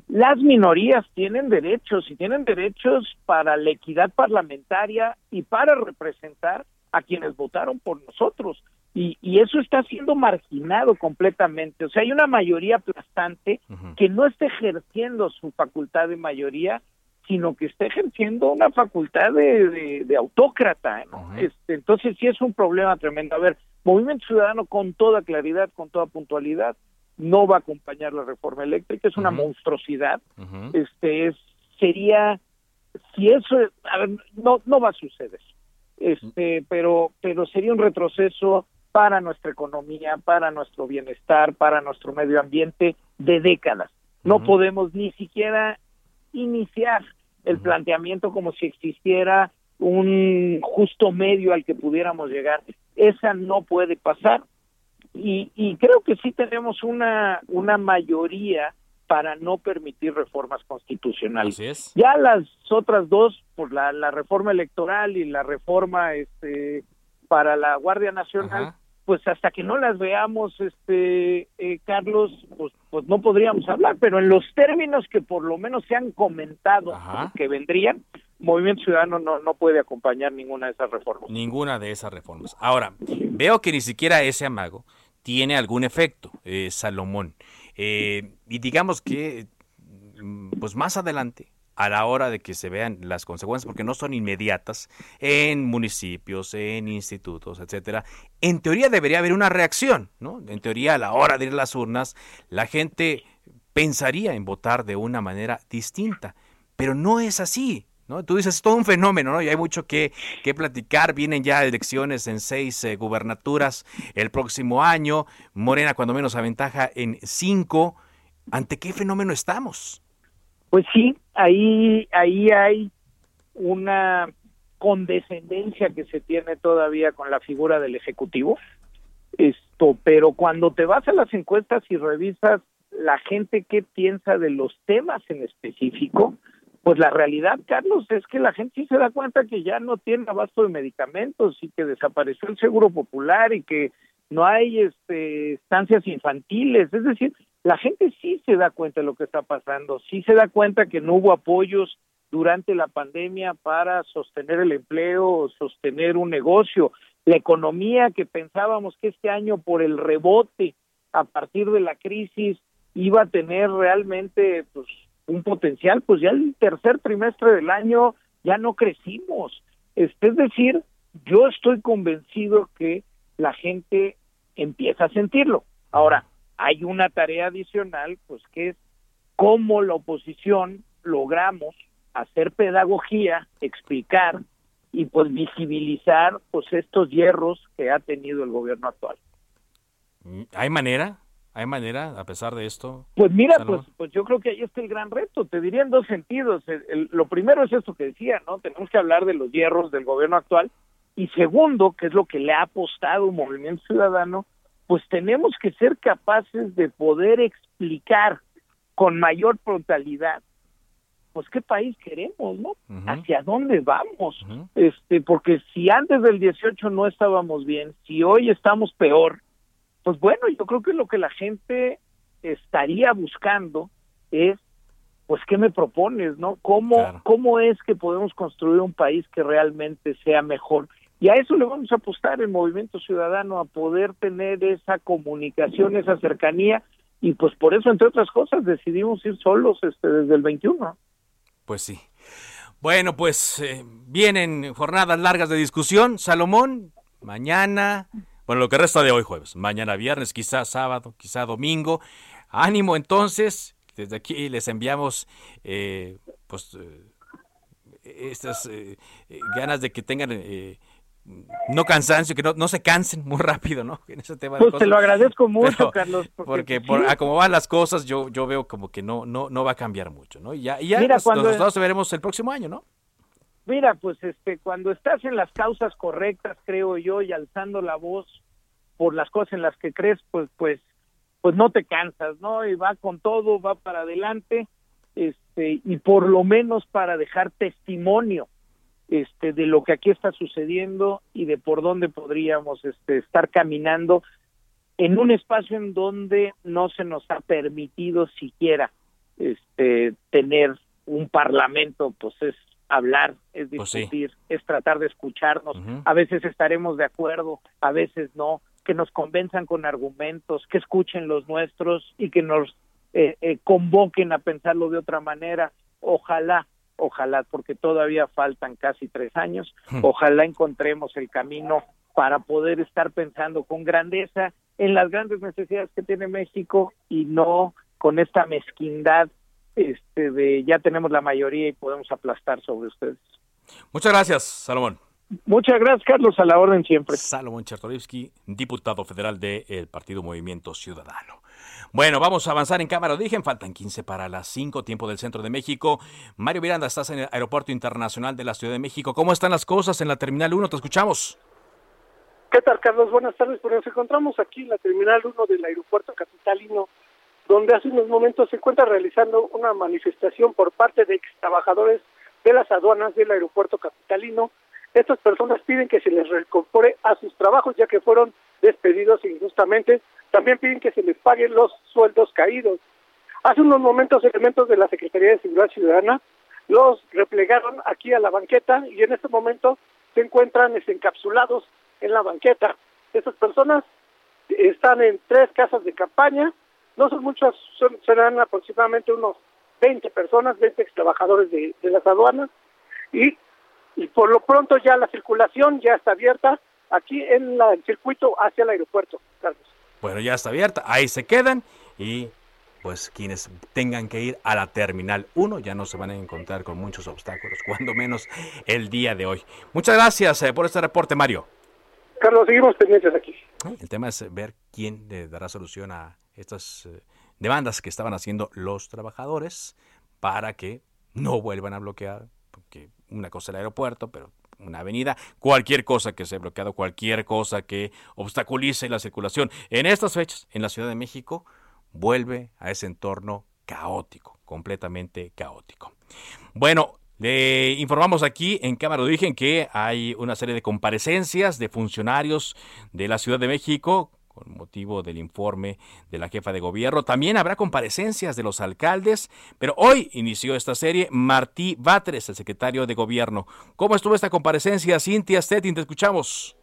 las minorías tienen derechos y tienen derechos para la equidad parlamentaria y para representar a quienes votaron por nosotros. Y, y eso está siendo marginado completamente. O sea, hay una mayoría aplastante que no está ejerciendo su facultad de mayoría, sino que está ejerciendo una facultad de, de- de autócrata. ¿no? este, entonces sí es un problema tremendo. A ver, Movimiento Ciudadano con toda claridad, con toda puntualidad, no va a acompañar la reforma eléctrica, es una monstruosidad. Este es sería si eso, a ver, no no va a suceder. Este, pero pero sería un retroceso para nuestra economía, para nuestro bienestar, para nuestro medio ambiente de décadas. No podemos ni siquiera iniciar el planteamiento como si existiera un justo medio al que pudiéramos llegar. Esa no puede pasar y, y creo que sí tenemos una, una mayoría para no permitir reformas constitucionales. Ya las otras dos, por la, la reforma electoral y la reforma este, para la Guardia Nacional, pues hasta que no las veamos, este eh, Carlos, pues, pues no podríamos hablar, pero en los términos que por lo menos se han comentado que vendrían, Movimiento Ciudadano no, no puede acompañar ninguna de esas reformas. Ninguna de esas reformas. Ahora, veo que ni siquiera ese amago tiene algún efecto, eh, Salomón. Eh, y digamos que, mm, pues más adelante, a la hora de que se vean las consecuencias, porque no son inmediatas, en municipios, en institutos, etcétera, en teoría debería haber una reacción, ¿no? En teoría, a la hora de ir a las urnas, la gente pensaría en votar de una manera distinta, pero no es así. ¿No? Tú dices, es todo un fenómeno, ¿no? Y hay mucho que, que platicar. Vienen ya elecciones en seis eh, gubernaturas el próximo año. Morena, cuando menos, aventaja en cinco. ¿Ante qué fenómeno estamos? Pues sí, ahí, ahí hay una condescendencia que se tiene todavía con la figura del Ejecutivo. Esto, pero cuando te vas a las encuestas y revisas la gente qué piensa de los temas en específico, pues la realidad, Carlos, es que la gente sí se da cuenta que ya no tiene abasto de medicamentos y que desapareció el seguro popular y que no hay este, estancias infantiles. Es decir, la gente sí se da cuenta de lo que está pasando, sí se da cuenta que no hubo apoyos durante la pandemia para sostener el empleo sostener un negocio. La economía que pensábamos que este año por el rebote a partir de la crisis iba a tener realmente pues, un potencial, pues ya el tercer trimestre del año ya no crecimos. Este, es decir, yo estoy convencido que la gente empieza a sentirlo. Ahora, hay una tarea adicional, pues que es cómo la oposición logramos hacer pedagogía, explicar y pues visibilizar pues estos hierros que ha tenido el gobierno actual. ¿Hay manera? ¿Hay manera, a pesar de esto? Pues mira, pues, pues yo creo que ahí está el gran reto. Te diría en dos sentidos. El- el- lo primero es esto que decía, ¿no? Tenemos que hablar de los hierros del gobierno actual. Y segundo, que es lo que le ha apostado un movimiento ciudadano, pues tenemos que ser capaces de poder explicar con mayor frontalidad pues qué país queremos, ¿no? Hacia dónde vamos. Este, porque si antes del 18 no estábamos bien, si hoy estamos peor, pues bueno, yo creo que lo que la gente estaría buscando es pues qué me propones, ¿no? ¿Cómo cómo es que podemos construir un país que realmente sea mejor? Y a eso le vamos a apostar el Movimiento Ciudadano a poder tener esa comunicación, esa cercanía y pues por eso entre otras cosas decidimos ir solos este desde el 21. Pues sí. Bueno, pues eh, vienen jornadas largas de discusión. Salomón, mañana, bueno, lo que resta de hoy jueves, mañana viernes, quizá sábado, quizá domingo. Ánimo entonces, desde aquí les enviamos eh, pues eh, estas ganas de que tengan no cansancio, que no, no se cansen muy rápido, ¿no? En ese tema pues te lo agradezco mucho, Carlos. Porque, por, a cómo van las cosas, yo, yo veo como que no, no, no va a cambiar mucho, ¿no? Y ya, y ya Mira, los, cuando, resultados veremos el próximo año, ¿no? Mira, pues este, cuando estás en las causas correctas, creo yo, y alzando la voz por las cosas en las que crees, pues, pues, pues no te cansas, ¿no? Y va con todo, va para adelante, este, y por lo menos para dejar testimonio este, de lo que aquí está sucediendo y de por dónde podríamos este, estar caminando en un espacio en donde no se nos ha permitido siquiera este, tener un parlamento, pues es hablar, es pues discutir, es tratar de escucharnos. A veces estaremos de acuerdo, a veces no, que nos convenzan con argumentos, que escuchen los nuestros y que nos eh, eh, convoquen a pensarlo de otra manera. Ojalá ojalá, porque todavía faltan casi tres años, ojalá encontremos el camino para poder estar pensando con grandeza en las grandes necesidades que tiene México y no con esta mezquindad este de ya tenemos la mayoría y podemos aplastar sobre ustedes. Muchas gracias, Salomón. Muchas gracias, Carlos, a la orden siempre. Salomón Chertorivsky, diputado federal del Partido Movimiento Ciudadano. Bueno, vamos a avanzar en cámara de origen. Faltan 15 para las 5, tiempo del centro de México. Mario Miranda, estás en el Aeropuerto Internacional de la Ciudad de México. ¿Cómo están las cosas en la Terminal 1? Te escuchamos. ¿Qué tal, Carlos? Buenas tardes. Pues nos encontramos aquí en la Terminal 1 del Aeropuerto Capitalino, donde hace unos momentos se encuentra realizando una manifestación por parte de ex trabajadores de las aduanas del Aeropuerto Capitalino. Estas personas piden que se les recupere a sus trabajos, ya que fueron despedidos injustamente también piden que se les paguen los sueldos caídos. Hace unos momentos elementos de la Secretaría de Seguridad Ciudadana los replegaron aquí a la banqueta y en este momento se encuentran encapsulados en la banqueta. Estas personas están en tres casas de campaña, no son muchas, serán aproximadamente unos 20 personas, 20 ex trabajadores de, las aduanas y, y por lo pronto ya la circulación ya está abierta aquí en el circuito hacia el aeropuerto, Carlos. Bueno, ya está abierta, ahí se quedan y pues quienes tengan que ir a la Terminal 1 ya no se van a encontrar con muchos obstáculos, cuando menos el día de hoy. Muchas gracias eh, por este reporte, Mario. Carlos, seguimos pendientes aquí. El tema es ver quién le dará solución a estas eh, demandas que estaban haciendo los trabajadores para que no vuelvan a bloquear, porque una cosa el aeropuerto, pero una avenida, cualquier cosa que se bloqueado, cualquier cosa que obstaculice la circulación. En estas fechas, en la Ciudad de México, vuelve a ese entorno caótico, completamente caótico. Bueno, le informamos aquí en Cámara de Origen que hay una serie de comparecencias de funcionarios de la Ciudad de México con motivo del informe de la jefa de gobierno. También habrá comparecencias de los alcaldes, pero hoy inició esta serie Martí Batres, el secretario de gobierno. ¿Cómo estuvo esta comparecencia? Cintia Stettin, te escuchamos.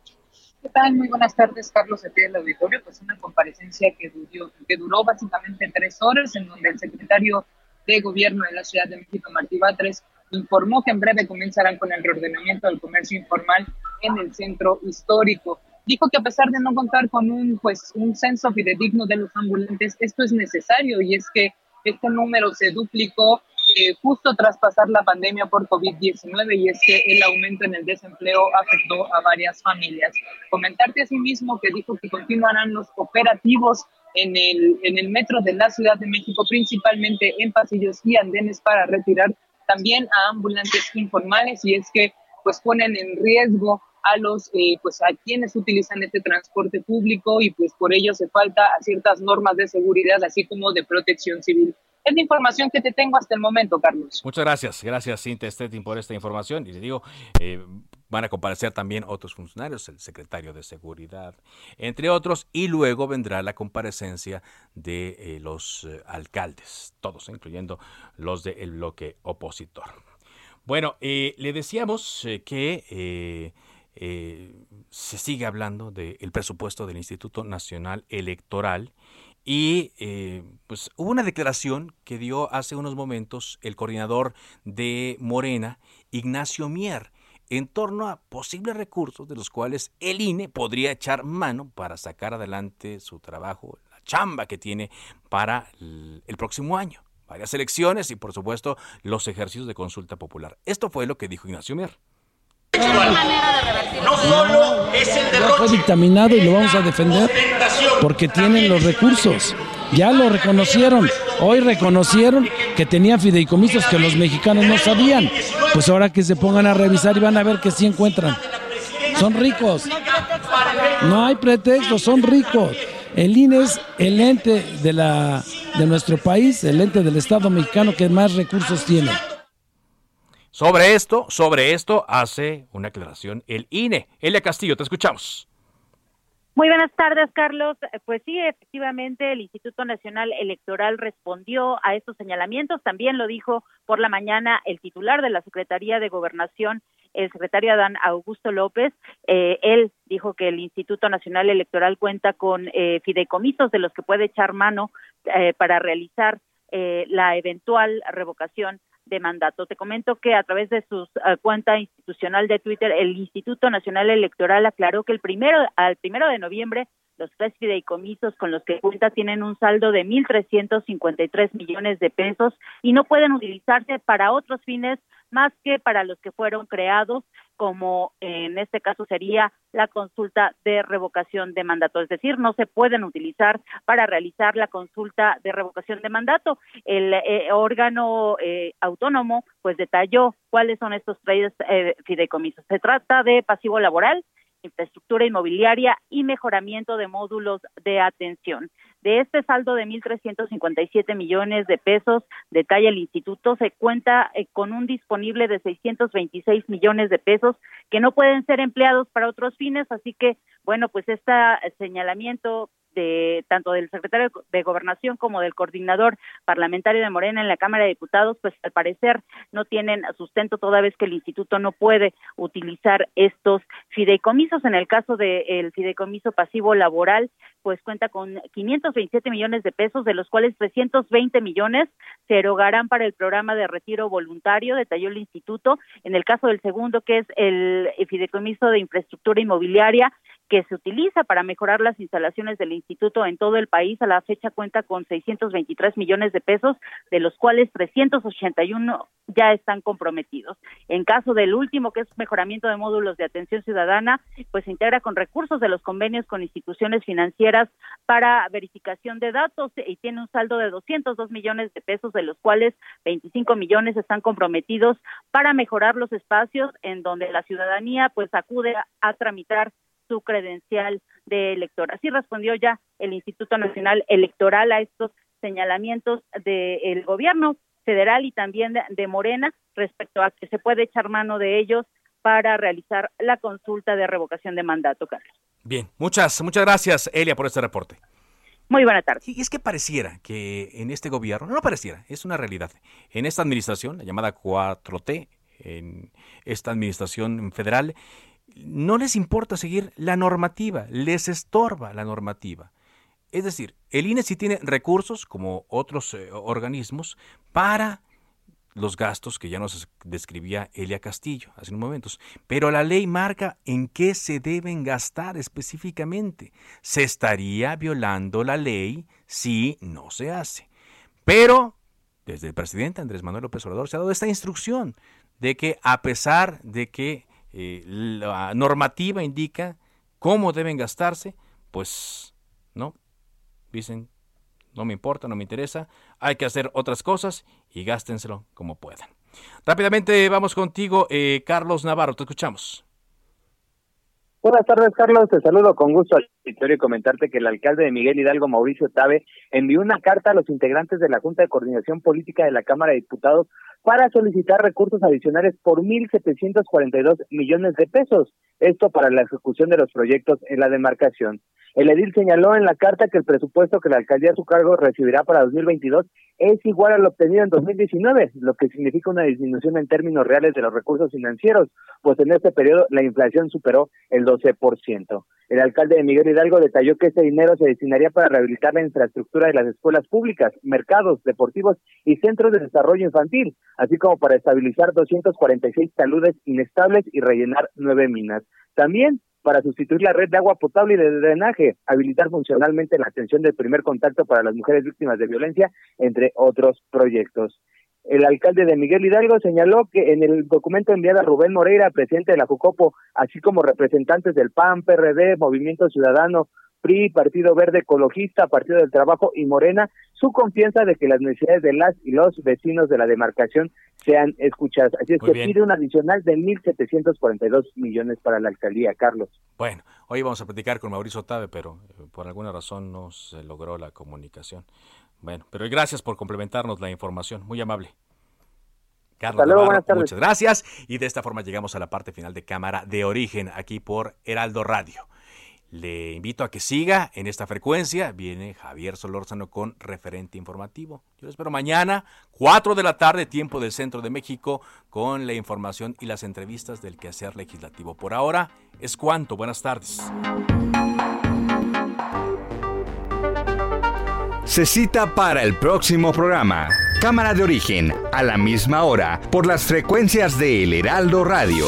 ¿Qué tal? Muy buenas tardes, Carlos de del auditorio. Pues una comparecencia que duró, que duró básicamente tres horas, en donde el secretario de gobierno de la Ciudad de México, Martí Batres, informó que en breve comenzarán con el reordenamiento del comercio informal en el centro histórico dijo que a pesar de no contar con un, pues, un censo fidedigno de los ambulantes, esto es necesario y es que este número se duplicó eh, justo tras pasar la pandemia por COVID-19 y es que el aumento en el desempleo afectó a varias familias. Comentarte asimismo que dijo que continuarán los operativos en el, en el metro de la Ciudad de México, principalmente en pasillos y andenes para retirar también a ambulantes informales y es que pues ponen en riesgo a los eh, pues a quienes utilizan este transporte público y pues por ello se falta ciertas normas de seguridad así como de protección civil. Es la información que te tengo hasta el momento, Carlos. Muchas gracias. Gracias, Cintia Stettin, por esta información. Y le digo, eh, van a comparecer también otros funcionarios, el secretario de Seguridad, entre otros, y luego vendrá la comparecencia de eh, los eh, alcaldes, todos, incluyendo los del bloque opositor. Bueno, le decíamos que se sigue hablando del presupuesto del Instituto Nacional Electoral y eh, pues hubo una declaración que dio hace unos momentos el coordinador de Morena, Ignacio Mier, en torno a posibles recursos de los cuales el INE podría echar mano para sacar adelante su trabajo, la chamba que tiene para el próximo año. Varias elecciones y por supuesto los ejercicios de consulta popular. Esto fue lo que dijo Ignacio Mier. No solo es el derroche. Fue dictaminado y lo vamos a defender porque tienen los recursos. Ya lo reconocieron. Hoy reconocieron que tenían fideicomisos que los mexicanos no sabían. Pues ahora que se pongan a revisar y van a ver que sí encuentran. Son ricos. No hay pretexto, son ricos. El INE es el ente de, la, de nuestro país, el ente del Estado mexicano que más recursos tiene. Sobre esto, sobre esto hace una aclaración el INE. Elia Castillo, te escuchamos. Muy buenas tardes, Carlos. Pues sí, efectivamente, el Instituto Nacional Electoral respondió a estos señalamientos. También lo dijo por la mañana el titular de la Secretaría de Gobernación, el secretario Adán Augusto López. Eh, él dijo que el Instituto Nacional Electoral cuenta con eh, fideicomisos de los que puede echar mano eh, para realizar la eventual revocación de mandato. Te comento que a través de su eh, cuenta institucional de Twitter, el Instituto Nacional Electoral aclaró que el primero, al primero de noviembre los tres fideicomisos con los que cuenta tienen un saldo de 1.353 millones de pesos y no pueden utilizarse para otros fines más que para los que fueron creados como en este caso sería la consulta de revocación de mandato, es decir, no se pueden utilizar para realizar la consulta de revocación de mandato. El eh, órgano eh, autónomo pues detalló cuáles son estos tres eh, fideicomisos. Se trata de pasivo laboral, infraestructura inmobiliaria y mejoramiento de módulos de atención. De este saldo de 1.357 millones de pesos, detalla el instituto, se cuenta eh, con un disponible de 626 millones de pesos que no pueden ser empleados para otros fines, así que, bueno, pues este señalamiento de tanto del secretario de Gobernación como del coordinador parlamentario de Morena en la Cámara de Diputados, pues al parecer no tienen sustento toda vez que el instituto no puede utilizar estos fideicomisos. En el caso del fideicomiso pasivo laboral, pues cuenta con 527 millones de pesos, de los cuales 320 millones se erogarán para el programa de retiro voluntario, detalló el instituto. En el caso del segundo, que es el fideicomiso de infraestructura inmobiliaria, que se utiliza para mejorar las instalaciones del instituto en todo el país. A la fecha cuenta con 623 millones de pesos, de los cuales 381 ya están comprometidos. En caso del último, que es mejoramiento de módulos de atención ciudadana, pues se integra con recursos de los convenios con instituciones financieras para verificación de datos y tiene un saldo de 202 millones de pesos, de los cuales 25 millones están comprometidos para mejorar los espacios en donde la ciudadanía pues acude a tramitar su credencial de elector. Así respondió ya el Instituto Nacional Electoral a estos señalamientos del gobierno federal y también de, Morena respecto a que se puede echar mano de ellos para realizar la consulta de revocación de mandato, Carlos. Bien, muchas, muchas gracias, Elia, por este reporte. Muy buena tarde. Y es que pareciera que en este gobierno, no pareciera, es una realidad, en esta administración, la llamada 4T, en esta administración federal, no les importa seguir la normativa, les estorba la normativa. Es decir, el INE sí tiene recursos, como otros eh, organismos, para los gastos que ya nos describía Elia Castillo hace unos momentos. Pero la ley marca en qué se deben gastar específicamente. Se estaría violando la ley si no se hace. Pero desde el presidente Andrés Manuel López Obrador se ha dado esta instrucción de que a pesar de que eh, la normativa indica cómo deben gastarse, pues no, dicen, no me importa, no me interesa, hay que hacer otras cosas y gástenselo como puedan. Rápidamente vamos contigo, eh, Carlos Navarro, te escuchamos. Buenas tardes, Carlos. Te saludo con gusto al y comentarte que el alcalde de Miguel Hidalgo, Mauricio Tabe, envió una carta a los integrantes de la Junta de Coordinación Política de la Cámara de Diputados para solicitar recursos adicionales por 1.742 millones de pesos. Esto para la ejecución de los proyectos en la demarcación. El edil señaló en la carta que el presupuesto que la alcaldía a su cargo recibirá para 2022 es igual al obtenido en 2019, lo que significa una disminución en términos reales de los recursos financieros, pues en este periodo la inflación superó el 12%. El alcalde de Miguel Hidalgo detalló que ese dinero se destinaría para rehabilitar la infraestructura de las escuelas públicas, mercados, deportivos y centros de desarrollo infantil, así como para estabilizar 246 taludes inestables y rellenar nueve minas. También para sustituir la red de agua potable y de drenaje, habilitar funcionalmente la atención del primer contacto para las mujeres víctimas de violencia, entre otros proyectos. El alcalde de Miguel Hidalgo señaló que en el documento enviado a Rubén Moreira, presidente de la Jucopo, así como representantes del PAN, PRD, Movimiento Ciudadano, PRI, Partido Verde Ecologista, Partido del Trabajo y Morena, su confianza de que las necesidades de las y los vecinos de la demarcación sean escuchadas. Así es que pide un adicional de 1.742 millones para la alcaldía, Carlos. Bueno, hoy vamos a platicar con Mauricio Tabe, pero eh, por alguna razón no se logró la comunicación. Bueno, pero gracias por complementarnos la información, muy amable. Carlos muchas gracias. Y de esta forma llegamos a la parte final de Cámara de Origen aquí por Heraldo Radio. Le invito a que siga en esta frecuencia. Viene Javier Solórzano con referente informativo. Yo espero mañana, 4 de la tarde, tiempo del centro de México, con la información y las entrevistas del quehacer legislativo. Por ahora es cuanto. Buenas tardes. Se cita para el próximo programa. Cámara de origen, a la misma hora, por las frecuencias de El Heraldo Radio.